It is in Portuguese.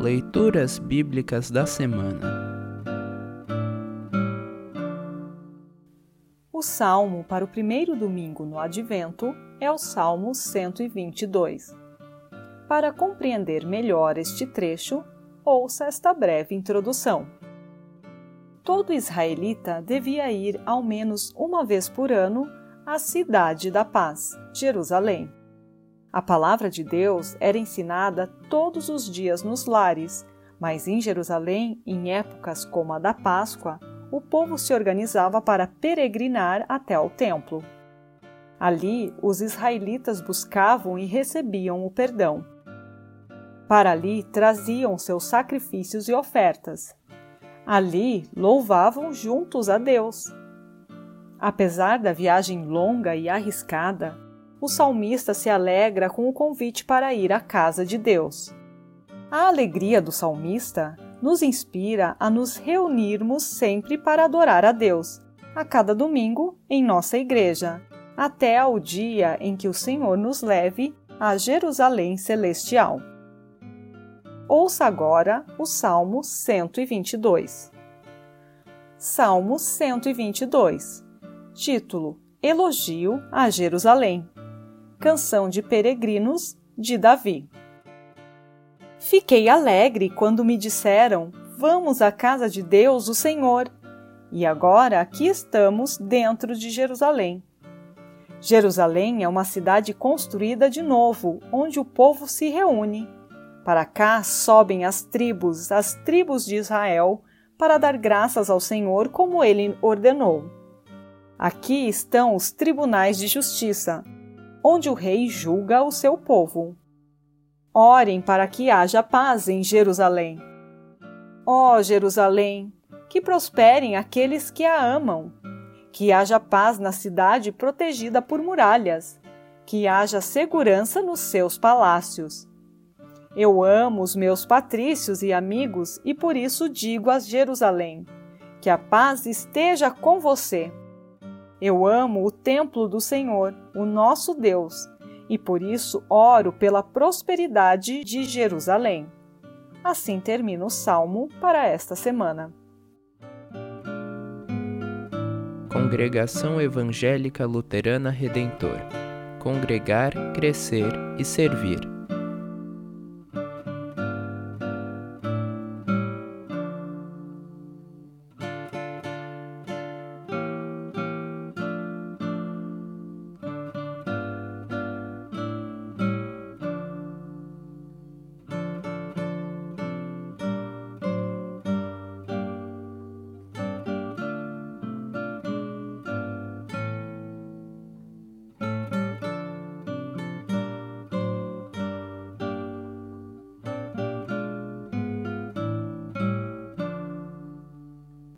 Leituras Bíblicas da Semana O salmo para o primeiro domingo no Advento é o Salmo 122. Para compreender melhor este trecho, ouça esta breve introdução. Todo israelita devia ir ao menos uma vez por ano à Cidade da Paz, Jerusalém. A palavra de Deus era ensinada todos os dias nos lares, mas em Jerusalém, em épocas como a da Páscoa, o povo se organizava para peregrinar até ao templo. Ali, os israelitas buscavam e recebiam o perdão. Para ali traziam seus sacrifícios e ofertas. Ali louvavam juntos a Deus. Apesar da viagem longa e arriscada, o salmista se alegra com o convite para ir à casa de Deus. A alegria do salmista nos inspira a nos reunirmos sempre para adorar a Deus, a cada domingo em nossa igreja, até ao dia em que o Senhor nos leve a Jerusalém Celestial. Ouça agora o Salmo 122. Salmo 122 Título: Elogio a Jerusalém. Canção de Peregrinos de Davi. Fiquei alegre quando me disseram: Vamos à casa de Deus, o Senhor. E agora aqui estamos dentro de Jerusalém. Jerusalém é uma cidade construída de novo, onde o povo se reúne. Para cá sobem as tribos, as tribos de Israel, para dar graças ao Senhor como ele ordenou. Aqui estão os tribunais de justiça, onde o rei julga o seu povo. Orem para que haja paz em Jerusalém. Ó oh, Jerusalém, que prosperem aqueles que a amam, que haja paz na cidade protegida por muralhas, que haja segurança nos seus palácios. Eu amo os meus patrícios e amigos e por isso digo a Jerusalém: que a paz esteja com você. Eu amo o templo do Senhor, o nosso Deus, e por isso oro pela prosperidade de Jerusalém. Assim termina o salmo para esta semana. Congregação Evangélica Luterana Redentor Congregar, Crescer e Servir.